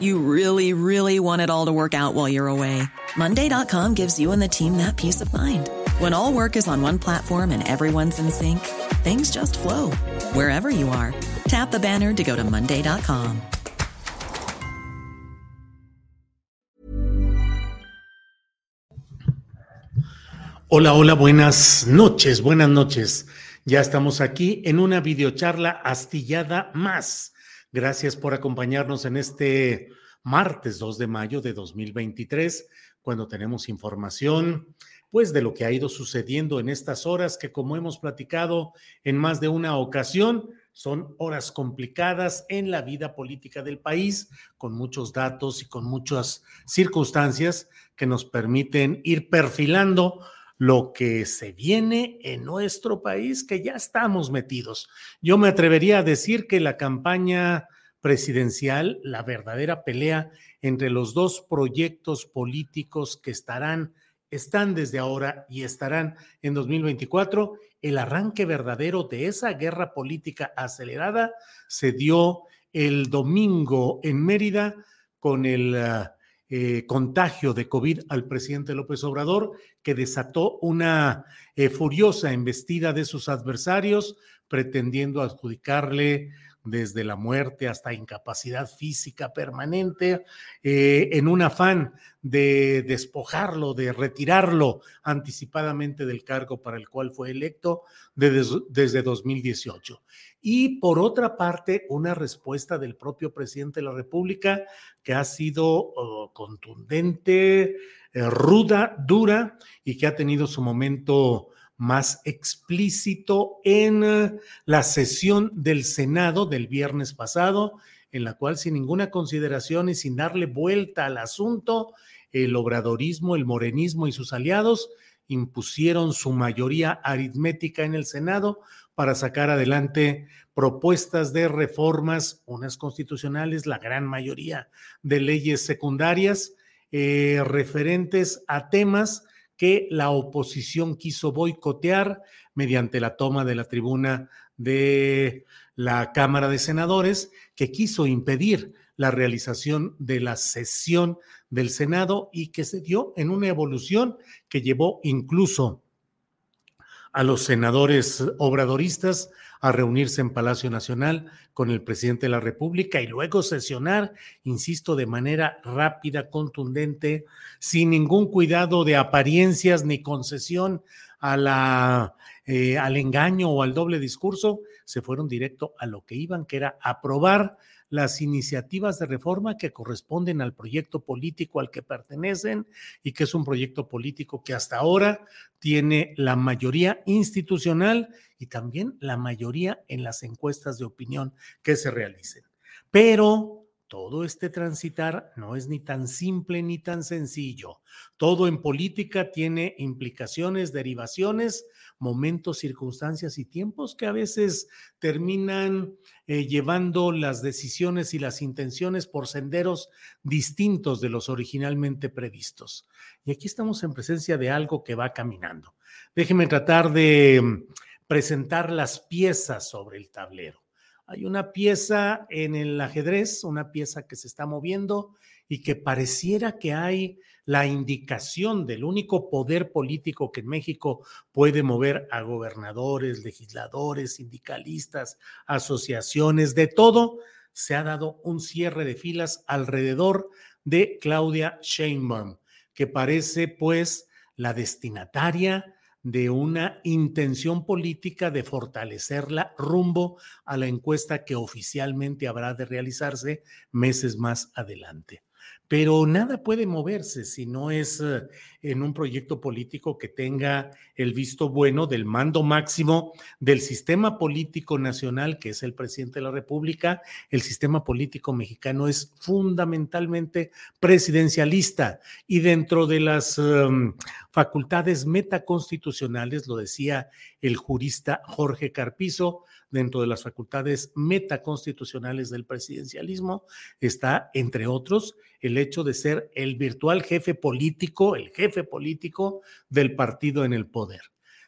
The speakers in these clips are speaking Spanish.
You really, really want it all to work out while you're away. Monday.com gives you and the team that peace of mind. When all work is on one platform and everyone's in sync, things just flow wherever you are. Tap the banner to go to Monday.com. Hola, hola, buenas noches, buenas noches. Ya estamos aquí en una videocharla astillada más. Gracias por acompañarnos en este martes 2 de mayo de 2023, cuando tenemos información pues de lo que ha ido sucediendo en estas horas que como hemos platicado en más de una ocasión, son horas complicadas en la vida política del país, con muchos datos y con muchas circunstancias que nos permiten ir perfilando lo que se viene en nuestro país, que ya estamos metidos. Yo me atrevería a decir que la campaña presidencial, la verdadera pelea entre los dos proyectos políticos que estarán, están desde ahora y estarán en 2024, el arranque verdadero de esa guerra política acelerada se dio el domingo en Mérida con el... Uh, eh, contagio de COVID al presidente López Obrador, que desató una eh, furiosa embestida de sus adversarios, pretendiendo adjudicarle desde la muerte hasta incapacidad física permanente, eh, en un afán de despojarlo, de retirarlo anticipadamente del cargo para el cual fue electo desde, desde 2018. Y por otra parte, una respuesta del propio presidente de la República que ha sido oh, contundente, eh, ruda, dura y que ha tenido su momento más explícito en eh, la sesión del Senado del viernes pasado, en la cual sin ninguna consideración y sin darle vuelta al asunto, el obradorismo, el morenismo y sus aliados impusieron su mayoría aritmética en el Senado para sacar adelante propuestas de reformas, unas constitucionales, la gran mayoría de leyes secundarias, eh, referentes a temas que la oposición quiso boicotear mediante la toma de la tribuna de la Cámara de Senadores, que quiso impedir la realización de la sesión del Senado y que se dio en una evolución que llevó incluso a los senadores obradoristas a reunirse en Palacio Nacional con el presidente de la República y luego sesionar, insisto, de manera rápida, contundente, sin ningún cuidado de apariencias ni concesión a la, eh, al engaño o al doble discurso, se fueron directo a lo que iban, que era aprobar las iniciativas de reforma que corresponden al proyecto político al que pertenecen y que es un proyecto político que hasta ahora tiene la mayoría institucional y también la mayoría en las encuestas de opinión que se realicen. Pero todo este transitar no es ni tan simple ni tan sencillo. Todo en política tiene implicaciones, derivaciones, momentos, circunstancias y tiempos que a veces terminan eh, llevando las decisiones y las intenciones por senderos distintos de los originalmente previstos. Y aquí estamos en presencia de algo que va caminando. Déjenme tratar de mm, presentar las piezas sobre el tablero. Hay una pieza en el ajedrez, una pieza que se está moviendo y que pareciera que hay la indicación del único poder político que en México puede mover a gobernadores, legisladores, sindicalistas, asociaciones, de todo, se ha dado un cierre de filas alrededor de Claudia Sheinbaum, que parece pues la destinataria de una intención política de fortalecerla rumbo a la encuesta que oficialmente habrá de realizarse meses más adelante pero nada puede moverse si no es eh, en un proyecto político que tenga el visto bueno del mando máximo del sistema político nacional, que es el presidente de la República. El sistema político mexicano es fundamentalmente presidencialista y dentro de las em, facultades metaconstitucionales, lo decía el jurista Jorge Carpizo, dentro de las facultades metaconstitucionales del presidencialismo está, entre otros, el hecho de ser el virtual jefe político, el jefe político del partido en el poder.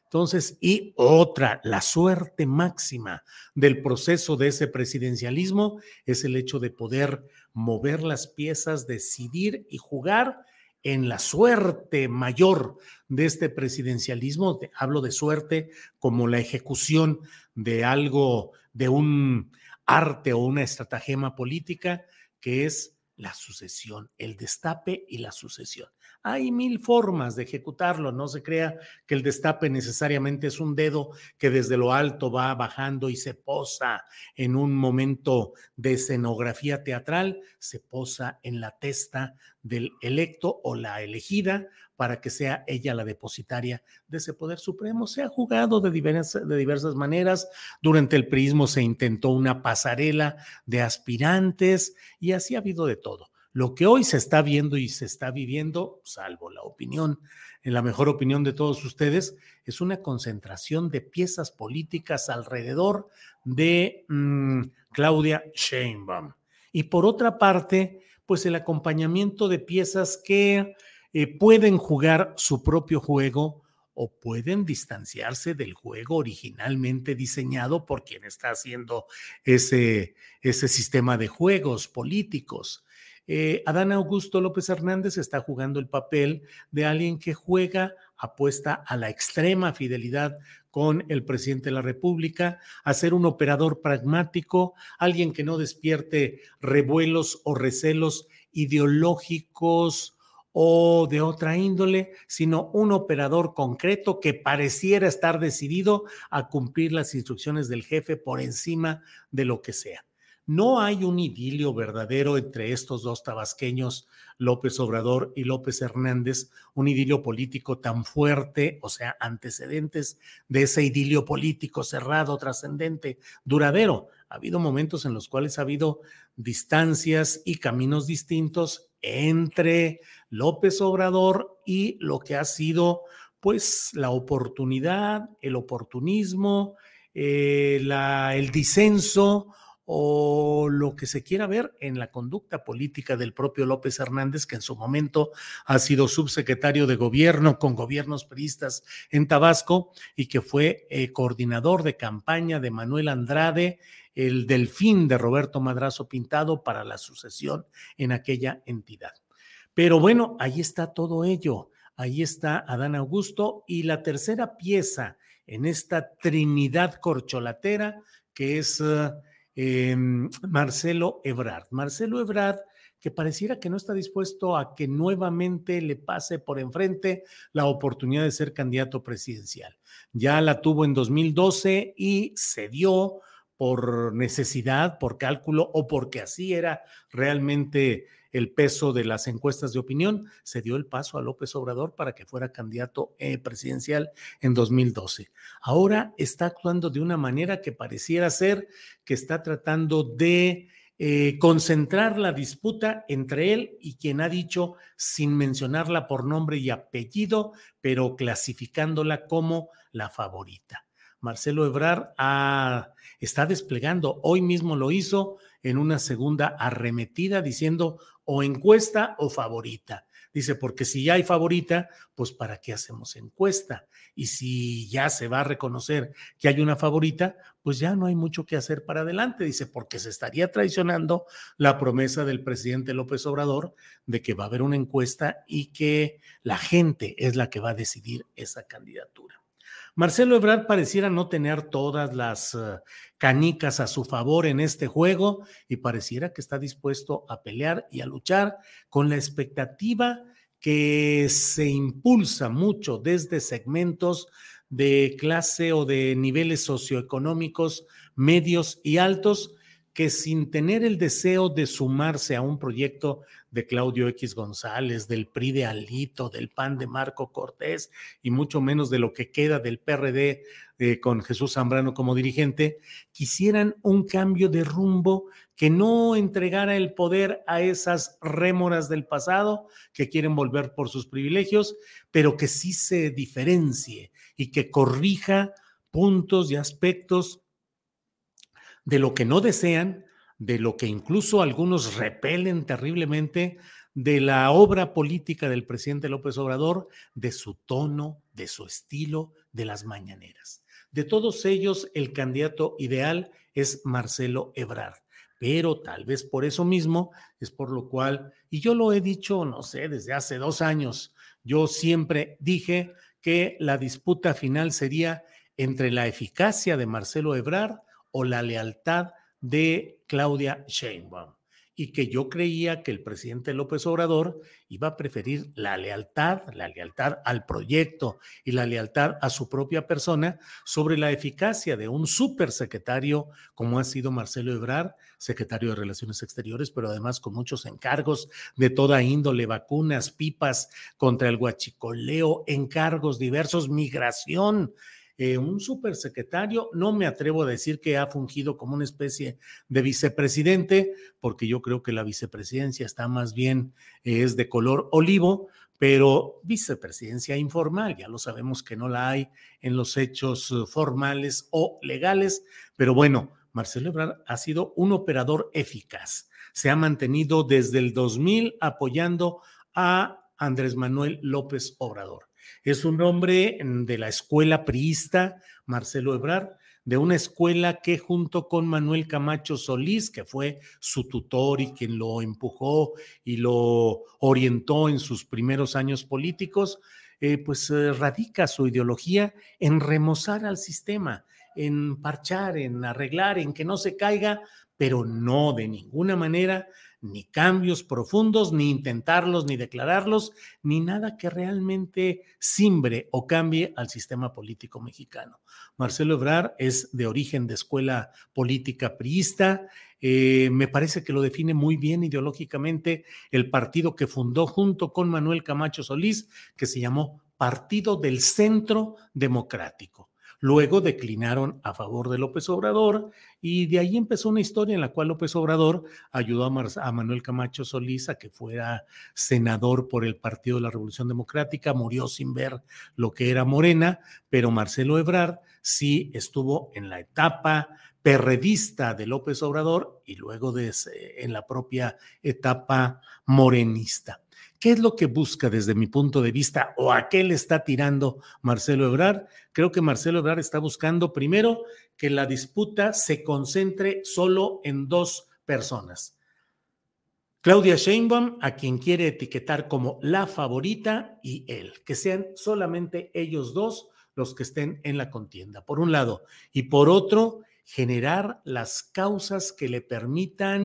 Entonces, y otra, la suerte máxima del proceso de ese presidencialismo es el hecho de poder mover las piezas, decidir y jugar en la suerte mayor de este presidencialismo. Hablo de suerte como la ejecución de algo, de un arte o una estratagema política, que es la sucesión, el destape y la sucesión. Hay mil formas de ejecutarlo, no se crea que el destape necesariamente es un dedo que desde lo alto va bajando y se posa en un momento de escenografía teatral, se posa en la testa del electo o la elegida para que sea ella la depositaria de ese poder supremo. Se ha jugado de diversas, de diversas maneras. Durante el prismo se intentó una pasarela de aspirantes y así ha habido de todo. Lo que hoy se está viendo y se está viviendo, salvo la opinión, en la mejor opinión de todos ustedes, es una concentración de piezas políticas alrededor de mm, Claudia Sheinbaum. Y por otra parte, pues el acompañamiento de piezas que eh, pueden jugar su propio juego o pueden distanciarse del juego originalmente diseñado por quien está haciendo ese, ese sistema de juegos políticos. Eh, Adán Augusto López Hernández está jugando el papel de alguien que juega, apuesta a la extrema fidelidad con el presidente de la República, a ser un operador pragmático, alguien que no despierte revuelos o recelos ideológicos o de otra índole, sino un operador concreto que pareciera estar decidido a cumplir las instrucciones del jefe por encima de lo que sea. No hay un idilio verdadero entre estos dos tabasqueños, López Obrador y López Hernández, un idilio político tan fuerte, o sea, antecedentes de ese idilio político cerrado, trascendente, duradero. Ha habido momentos en los cuales ha habido distancias y caminos distintos entre López Obrador y lo que ha sido pues la oportunidad, el oportunismo, eh, el disenso o lo que se quiera ver en la conducta política del propio López Hernández, que en su momento ha sido subsecretario de gobierno con gobiernos priistas en Tabasco y que fue eh, coordinador de campaña de Manuel Andrade el delfín de Roberto Madrazo Pintado para la sucesión en aquella entidad. Pero bueno, ahí está todo ello. Ahí está Adán Augusto y la tercera pieza en esta trinidad corcholatera que es eh, Marcelo Ebrard. Marcelo Ebrard que pareciera que no está dispuesto a que nuevamente le pase por enfrente la oportunidad de ser candidato presidencial. Ya la tuvo en 2012 y cedió por necesidad, por cálculo o porque así era realmente el peso de las encuestas de opinión, se dio el paso a López Obrador para que fuera candidato eh, presidencial en 2012. Ahora está actuando de una manera que pareciera ser que está tratando de eh, concentrar la disputa entre él y quien ha dicho, sin mencionarla por nombre y apellido, pero clasificándola como la favorita. Marcelo Ebrard está desplegando, hoy mismo lo hizo en una segunda arremetida diciendo o encuesta o favorita. Dice, porque si ya hay favorita, pues ¿para qué hacemos encuesta? Y si ya se va a reconocer que hay una favorita, pues ya no hay mucho que hacer para adelante. Dice, porque se estaría traicionando la promesa del presidente López Obrador de que va a haber una encuesta y que la gente es la que va a decidir esa candidatura. Marcelo Ebrard pareciera no tener todas las uh, canicas a su favor en este juego y pareciera que está dispuesto a pelear y a luchar con la expectativa que se impulsa mucho desde segmentos de clase o de niveles socioeconómicos medios y altos que sin tener el deseo de sumarse a un proyecto de Claudio X González, del PRI de Alito, del PAN de Marco Cortés y mucho menos de lo que queda del PRD eh, con Jesús Zambrano como dirigente, quisieran un cambio de rumbo que no entregara el poder a esas rémoras del pasado que quieren volver por sus privilegios, pero que sí se diferencie y que corrija puntos y aspectos de lo que no desean, de lo que incluso algunos repelen terriblemente de la obra política del presidente López Obrador, de su tono, de su estilo, de las mañaneras. De todos ellos, el candidato ideal es Marcelo Ebrard, pero tal vez por eso mismo es por lo cual, y yo lo he dicho, no sé, desde hace dos años, yo siempre dije que la disputa final sería entre la eficacia de Marcelo Ebrard o la lealtad de Claudia Sheinbaum y que yo creía que el presidente López Obrador iba a preferir la lealtad, la lealtad al proyecto y la lealtad a su propia persona sobre la eficacia de un supersecretario como ha sido Marcelo Ebrard, secretario de Relaciones Exteriores, pero además con muchos encargos de toda índole, vacunas, pipas contra el guachicoleo, encargos diversos, migración, eh, un supersecretario, no me atrevo a decir que ha fungido como una especie de vicepresidente, porque yo creo que la vicepresidencia está más bien, eh, es de color olivo, pero vicepresidencia informal, ya lo sabemos que no la hay en los hechos eh, formales o legales, pero bueno, Marcelo Ebrard ha sido un operador eficaz. Se ha mantenido desde el 2000 apoyando a Andrés Manuel López Obrador. Es un hombre mm, de la escuela priista, Marcelo Ebrard, de una escuela que junto con Manuel Camacho Solís, que fue su tutor y quien lo empujó y lo orientó en sus primeros años políticos, eh, pues eh, radica su ideología en remozar al sistema, en parchar, en arreglar, en que no se caiga, pero no de ninguna manera ni cambios profundos, ni intentarlos, ni declararlos, ni nada que realmente simbre o cambie al sistema político mexicano. Marcelo Ebrard es de origen de escuela política priista. Eh, me parece que lo define muy bien ideológicamente el partido que fundó junto con Manuel Camacho Solís, que se llamó Partido del Centro Democrático. Luego declinaron a favor de López Obrador y de ahí empezó una historia en la cual López Obrador ayudó a, Manuel Camacho Solís a que fuera senador por el Partido de la Revolución Democrática, murió sin ver lo que era Morena, pero Marcelo Ebrard sí estuvo en la etapa perredista de López Obrador y luego en la propia etapa morenista. ¿Qué es lo que busca desde mi punto de vista o a qué le está tirando Marcelo Ebrard? Creo que Marcelo Ebrard está buscando primero que la disputa se concentre solo en dos personas. Claudia Sheinbaum, a quien quiere etiquetar como la favorita, y él, que sean solamente ellos dos los que estén en la contienda, por un lado, y por otro, generar las causas que le permitan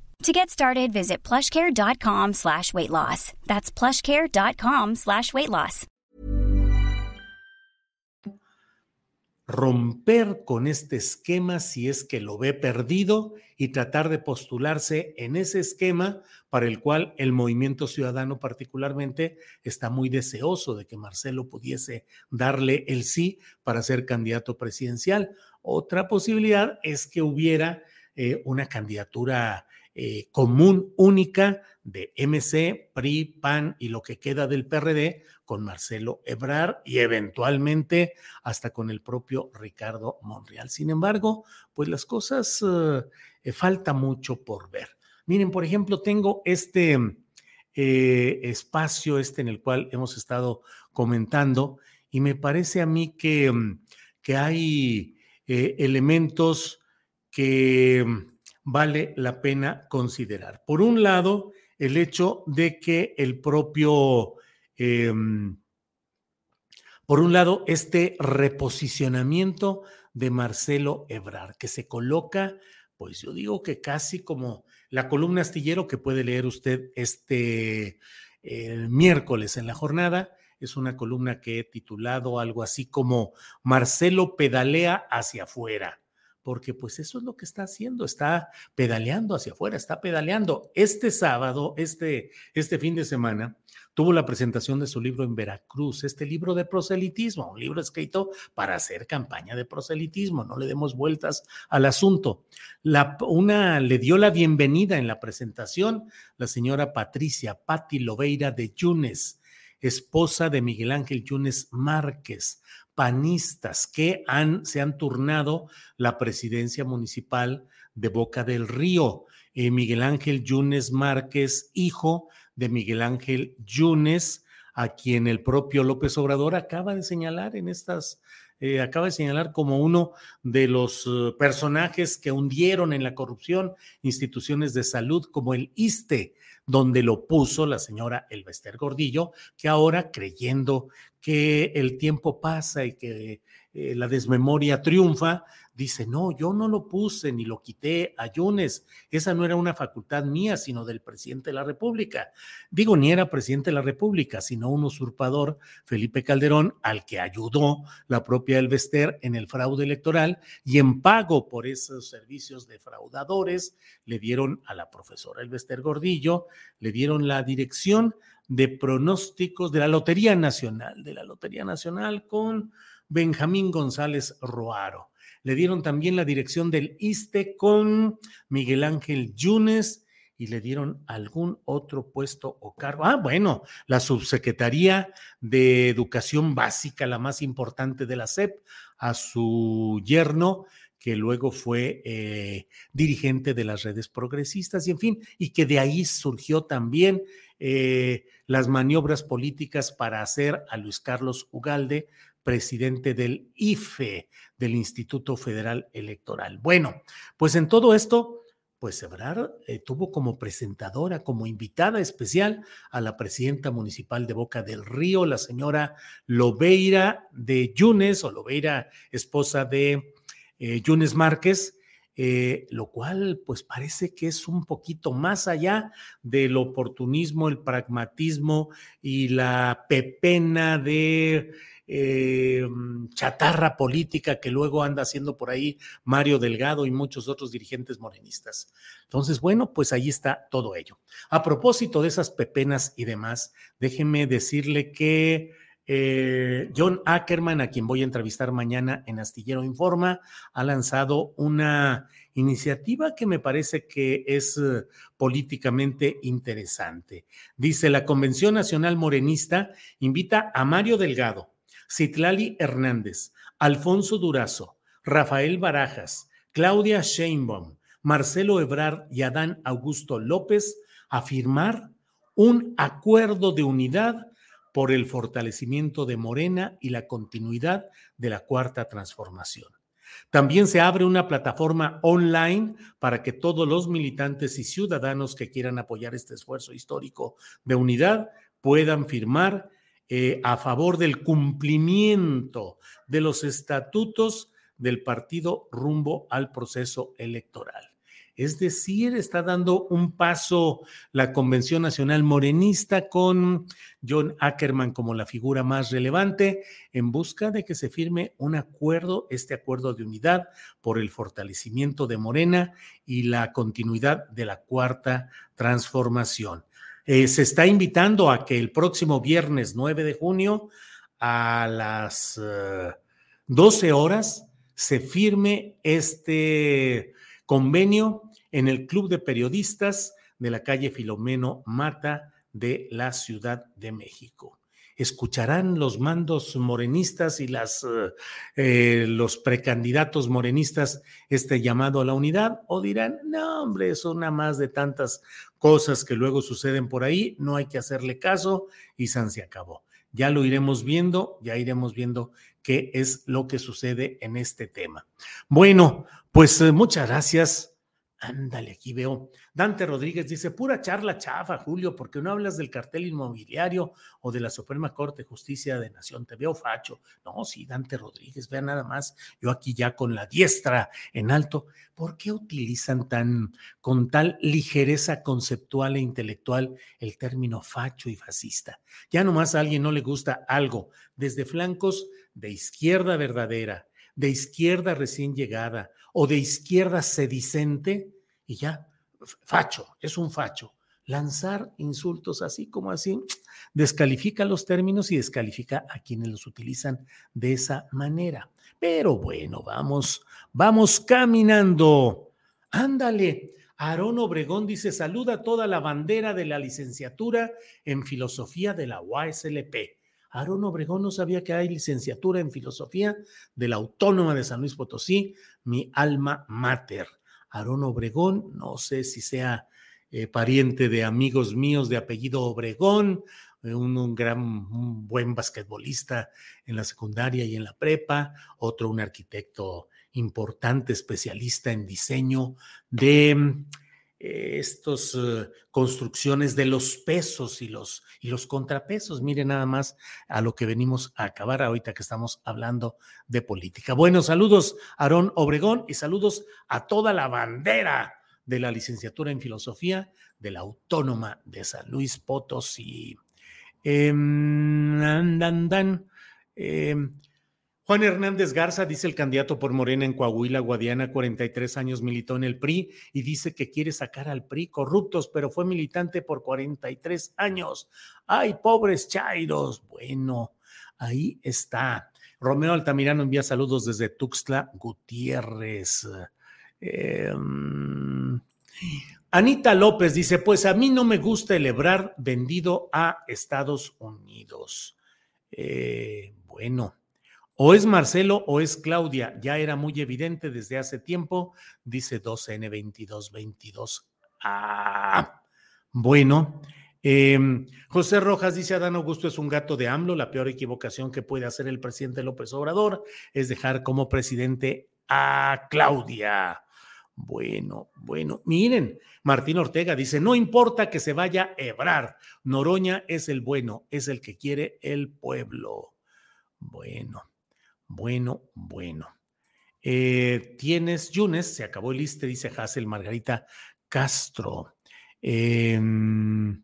To get started, visit plushcare.com slash weight loss. That's plushcare.com slash weight loss. romper con este esquema si es que lo ve perdido y tratar de postularse en ese esquema para el cual el movimiento ciudadano particularmente está muy deseoso de que Marcelo pudiese darle el sí para ser candidato presidencial. Otra posibilidad es que hubiera eh, una candidatura eh, común, única de MC, PRI, PAN y lo que queda del PRD con Marcelo Ebrard y eventualmente hasta con el propio Ricardo Monreal. Sin embargo, pues las cosas eh, eh, falta mucho por ver. Miren, por ejemplo, tengo este espacio, este en el cual hemos estado comentando, y me parece a mí que, que hay elementos que vale la pena considerar. Por un lado, el hecho de que el propio, em, por un lado, este reposicionamiento de Marcelo Ebrard, que se coloca, pues yo digo que casi como la columna astillero que puede leer usted este miércoles en la jornada, es una columna que he titulado algo así como Marcelo pedalea hacia afuera porque pues eso es lo que está haciendo, está pedaleando hacia afuera, está pedaleando. Este sábado, este, este fin de semana, tuvo la presentación de su libro en Veracruz, este libro de proselitismo, un libro escrito para hacer campaña de proselitismo, no le demos vueltas al asunto. Una le dio la bienvenida en la presentación la señora Patricia Patti Loveira de Yunes, esposa de Miguel Ángel Yunes Márquez panistas que han, se han turnado la presidencia municipal de Boca del Río. Eh, Miguel Ángel Yunes Márquez, hijo de Miguel Ángel Yunes, a quien el propio López Obrador acaba de señalar en estas, eh, acaba de señalar como uno de los eh, personajes que hundieron en la corrupción instituciones de salud como el ISTE, donde lo puso la señora Elvester Gordillo, que ahora creyendo que el tiempo pasa y que eh, la desmemoria triunfa, dice, no, yo no lo puse ni lo quité a Yunes, esa no era una facultad mía, sino del presidente de la República. Digo, ni era presidente de la República, sino un usurpador, Felipe Calderón, al que ayudó la propia Elvester en el fraude electoral y en pago por esos servicios defraudadores, le dieron a la profesora Elvester Gordillo, le dieron la dirección de pronósticos de la Lotería Nacional, de la Lotería Nacional con Benjamín González Roaro. Le dieron también la dirección del ISTE con Miguel Ángel Yunes y le dieron algún otro puesto o cargo. Ah, bueno, la subsecretaría de Educación Básica, la más importante de la SEP, a su yerno, que luego fue eh, dirigente de las redes progresistas y en fin, y que de ahí surgió también eh, las maniobras políticas para hacer a Luis Carlos Ugalde presidente del IFE, del Instituto Federal Electoral. Bueno, pues en todo esto, pues Ebrard eh, tuvo como presentadora, como invitada especial a la presidenta municipal de Boca del Río, la señora Lobeira de Yunes, o Lobeira, esposa de eh, Yunes Márquez, eh, lo cual pues parece que es un poquito más allá del oportunismo, el pragmatismo y la pepena de eh, chatarra política que luego anda haciendo por ahí Mario Delgado y muchos otros dirigentes morenistas. Entonces, bueno, pues ahí está todo ello. A propósito de esas pepenas y demás, déjeme decirle que eh, John Ackerman, a quien voy a entrevistar mañana en Astillero Informa, ha lanzado una iniciativa que me parece que es eh, políticamente interesante. Dice, la Convención Nacional Morenista invita a Mario Delgado, Citlali Hernández, Alfonso Durazo, Rafael Barajas, Claudia Sheinbaum, Marcelo Ebrard y Adán Augusto López a firmar un acuerdo de unidad por el fortalecimiento de Morena y la continuidad de la cuarta transformación. También se abre una plataforma online para que todos los militantes y ciudadanos que quieran apoyar este esfuerzo histórico de unidad puedan firmar eh, a favor del cumplimiento de los estatutos del partido rumbo al proceso electoral. Es decir, está dando un paso la Convención Nacional Morenista con John Ackerman como la figura más relevante en busca de que se firme un acuerdo, este acuerdo de unidad por el fortalecimiento de Morena y la continuidad de la cuarta transformación. Eh, se está invitando a que el próximo viernes 9 de junio a las 12 eh, horas se firme este convenio en el Club de Periodistas de la calle Filomeno Mata de la Ciudad de México. ¿Escucharán los mandos morenistas y las, eh, los precandidatos morenistas este llamado a la unidad? ¿O dirán, no, hombre, es una más de tantas cosas que luego suceden por ahí, no hay que hacerle caso y San se acabó? Ya lo iremos viendo, ya iremos viendo qué es lo que sucede en este tema. Bueno, pues eh, muchas gracias Ándale, aquí veo. Dante Rodríguez dice, pura charla chafa, Julio, porque no hablas del cartel inmobiliario o de la Suprema Corte de Justicia de Nación. Te veo facho. No, sí, Dante Rodríguez, vea nada más. Yo aquí ya con la diestra en alto. ¿Por qué utilizan tan, con tal ligereza conceptual e intelectual el término facho y fascista? Ya nomás a alguien no le gusta algo desde flancos de izquierda verdadera, de izquierda recién llegada o de izquierda sedicente y ya, facho, es un facho. Lanzar insultos así como así descalifica los términos y descalifica a quienes los utilizan de esa manera. Pero bueno, vamos, vamos caminando. Ándale. Aarón Obregón dice, saluda toda la bandera de la licenciatura en filosofía de la UASLP. Aarón Obregón no sabía que hay licenciatura en filosofía de la Autónoma de San Luis Potosí, mi alma mater. Aarón Obregón, no sé si sea eh, pariente de amigos míos de apellido Obregón, eh, un, gran, un buen basquetbolista en la secundaria y en la prepa, otro un arquitecto importante, especialista en diseño de estas eh, construcciones de los pesos y los, y los contrapesos. Miren nada más a lo que venimos a acabar ahorita que estamos hablando de política. Bueno, saludos Aarón Obregón y saludos a toda la bandera de la licenciatura en filosofía de la Autónoma de San Luis Potosí. Eh, Juan Hernández Garza, dice el candidato por Morena en Coahuila, Guadiana, 43 años, militó en el PRI y dice que quiere sacar al PRI corruptos, pero fue militante por 43 años. ¡Ay, pobres chairos! Bueno, ahí está. Romeo Altamirano envía saludos desde Tuxtla Gutiérrez. Em, Anita López dice, pues a mí no me gusta el Ebrar vendido a Estados Unidos. Eh, bueno, o es Marcelo o es Claudia. Ya era muy evidente desde hace tiempo, dice 2N2222. Ah, bueno. Em, José Rojas dice, Adán Augusto es un gato de AMLO. La peor equivocación que puede hacer el presidente López Obrador es dejar como presidente a Claudia. Bueno, bueno, miren, Martín Ortega dice, no importa que se vaya Ebrar, Noroña es el bueno, es el que quiere el pueblo. Bueno, bueno, bueno. Eh, tienes Yunes, se acabó el liste, dice Hazel Margarita Castro. Em,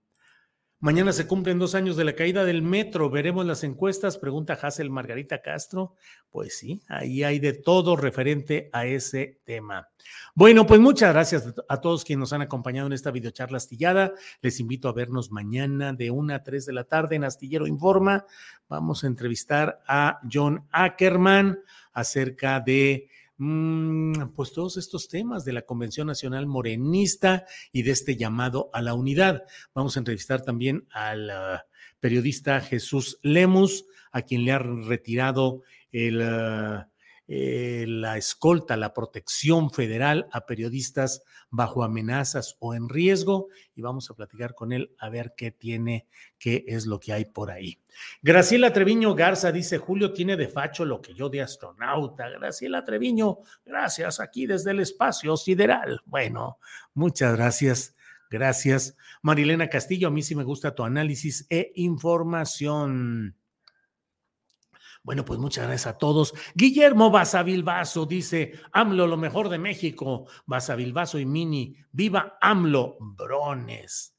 mañana se cumplen dos años de la caída del metro. Veremos las encuestas, pregunta Hazel Margarita Castro. Pues sí, ahí hay de todo referente a ese tema. Bueno, pues muchas gracias a todos quienes nos han acompañado en esta videocharla astillada. Les invito a vernos mañana de una a tres de la tarde en Astillero Informa. Vamos a entrevistar a John Ackerman acerca de pues todos estos temas de la Convención Nacional Morenista y de este llamado a la unidad. Vamos a entrevistar también al ah, periodista Jesús Lemus, a quien le ha retirado el... Ah, eh, la escolta, la protección federal a periodistas bajo amenazas o en riesgo y vamos a platicar con él a ver qué tiene, qué es lo que hay por ahí. Graciela Treviño Garza dice, Julio tiene de facho lo que yo de astronauta. Graciela Treviño, gracias aquí desde el espacio sideral. Bueno, muchas gracias. Gracias. Marilena Castillo, a mí sí me gusta tu análisis e información. Bueno, pues muchas gracias a todos. Guillermo Basavilbaso dice, AMLO, lo mejor de México. Basavilbaso y Mini, viva AMLO, brones.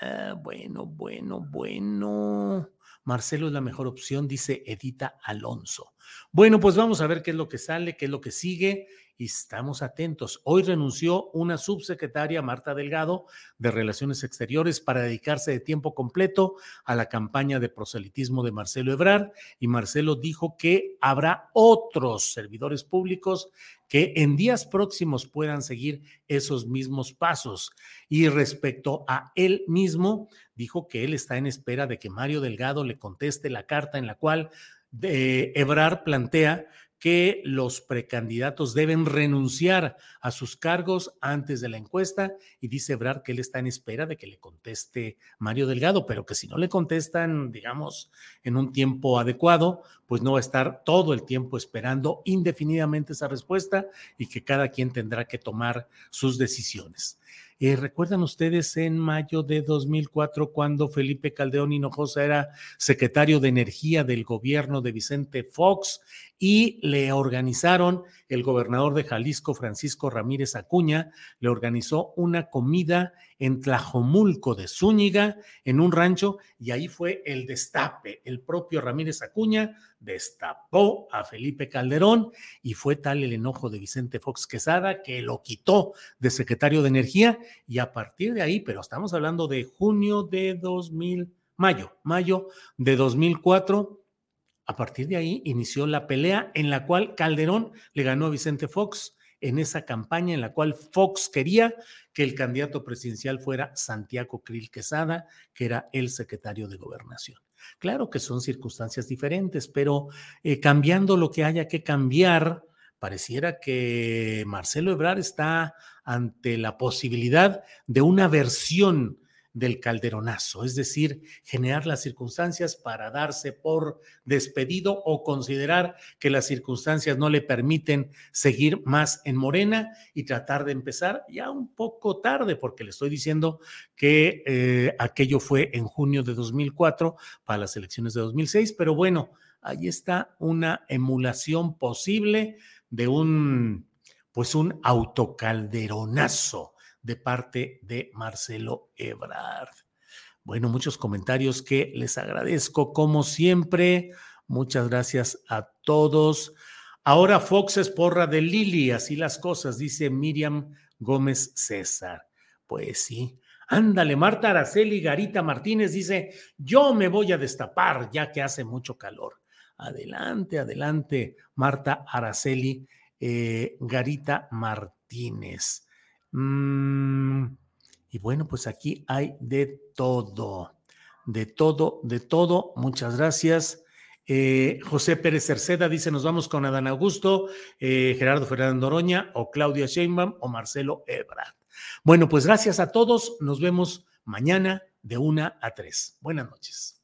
Ah, bueno, bueno, bueno. Marcelo es la mejor opción, dice Edita Alonso. Bueno, pues vamos a ver qué es lo que sale, qué es lo que sigue y estamos atentos. Hoy renunció una subsecretaria, Marta Delgado, de Relaciones Exteriores para dedicarse de tiempo completo a la campaña de proselitismo de Marcelo Ebrard y Marcelo dijo que habrá otros servidores públicos que en días próximos puedan seguir esos mismos pasos. Y respecto a él mismo, dijo que él está en espera de que Mario Delgado le conteste la carta en la cual de Ebrard plantea que los precandidatos deben renunciar a sus cargos antes de la encuesta y dice Ebrard que él está en espera de que le conteste Mario Delgado, pero que si no le contestan, digamos, en un tiempo adecuado, pues no va a estar todo el tiempo esperando indefinidamente esa respuesta y que cada quien tendrá que tomar sus decisiones. Eh, ¿Recuerdan ustedes en mayo de 2004 cuando Felipe Caldeón Hinojosa era secretario de Energía del gobierno de Vicente Fox y le organizaron, el gobernador de Jalisco, Francisco Ramírez Acuña, le organizó una comida en Tlajomulco de Zúñiga, en un rancho, y ahí fue el destape. El propio Ramírez Acuña destapó a Felipe Calderón y fue tal el enojo de Vicente Fox Quesada que lo quitó de secretario de Energía y a partir de ahí, pero estamos hablando de junio de 2000, mayo, mayo de 2004 a partir de ahí inició la pelea en la cual Calderón le ganó a Vicente Fox en esa campaña en la cual Fox quería que el candidato presidencial fuera Santiago Krill Quesada, que era el secretario de gobernación. Claro que son circunstancias diferentes, pero eh, cambiando lo que haya que cambiar, pareciera que Marcelo Ebrard está ante la posibilidad de una versión del calderonazo, es decir, generar las circunstancias para darse por despedido o considerar que las circunstancias no le permiten seguir más en Morena y tratar de empezar ya un poco tarde, porque le estoy diciendo que eh, aquello fue en junio de 2004 para las elecciones de 2006, pero bueno, ahí está una emulación posible de un, pues un autocalderonazo de parte de Marcelo Ebrard. Bueno, muchos comentarios que les agradezco como siempre. Muchas gracias a todos. Ahora Fox es porra de Lili, así las cosas, dice Miriam Gómez César. Pues sí. Ándale, Marta Araceli Garita Martínez dice, yo me voy a destapar ya que hace mucho calor. Adelante, adelante, Marta Araceli eh, Garita Martínez. Mm, y bueno, pues aquí hay de todo, de todo, de todo. Muchas gracias. Eh, José Pérez Cerceda dice: Nos vamos con Adán Augusto, eh, Gerardo Fernando Oroña, o Claudia Sheinbaum, o Marcelo Ebrard. Bueno, pues gracias a todos. Nos vemos mañana de una a tres. Buenas noches.